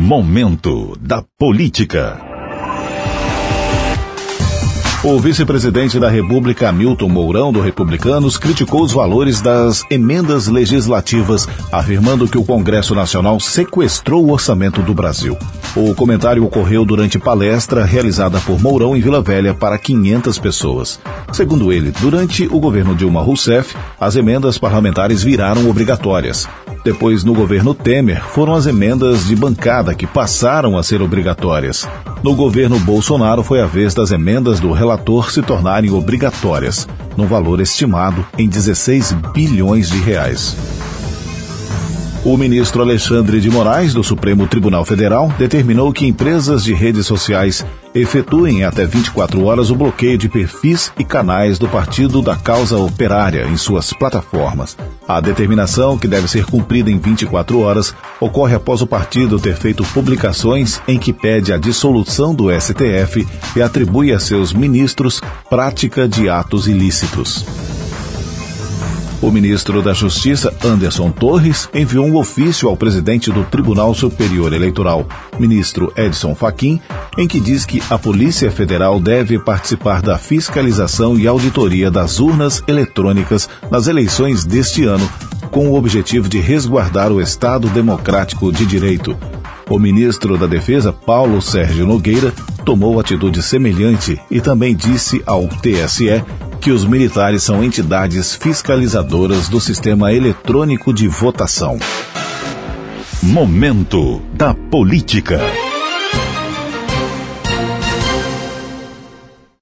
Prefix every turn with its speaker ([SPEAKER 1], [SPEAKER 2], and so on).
[SPEAKER 1] Momento da Política. O vice-presidente da República, Milton Mourão, do Republicanos, criticou os valores das emendas legislativas, afirmando que o Congresso Nacional sequestrou o orçamento do Brasil. O comentário ocorreu durante palestra realizada por Mourão em Vila Velha para 500 pessoas. Segundo ele, durante o governo Dilma Rousseff, as emendas parlamentares viraram obrigatórias. Depois, no governo Temer, foram as emendas de bancada que passaram a ser obrigatórias. No governo Bolsonaro, foi a vez das emendas do relator se tornarem obrigatórias, no valor estimado em 16 bilhões de reais. O ministro Alexandre de Moraes, do Supremo Tribunal Federal, determinou que empresas de redes sociais efetuem até 24 horas o bloqueio de perfis e canais do Partido da Causa Operária em suas plataformas. A determinação, que deve ser cumprida em 24 horas, ocorre após o partido ter feito publicações em que pede a dissolução do STF e atribui a seus ministros prática de atos ilícitos. O ministro da Justiça, Anderson Torres, enviou um ofício ao presidente do Tribunal Superior Eleitoral, ministro Edson Fachin, em que diz que a Polícia Federal deve participar da fiscalização e auditoria das urnas eletrônicas nas eleições deste ano, com o objetivo de resguardar o Estado democrático de direito. O ministro da Defesa, Paulo Sérgio Nogueira, tomou atitude semelhante e também disse ao TSE que os militares são entidades fiscalizadoras do sistema eletrônico de votação. Momento da Política.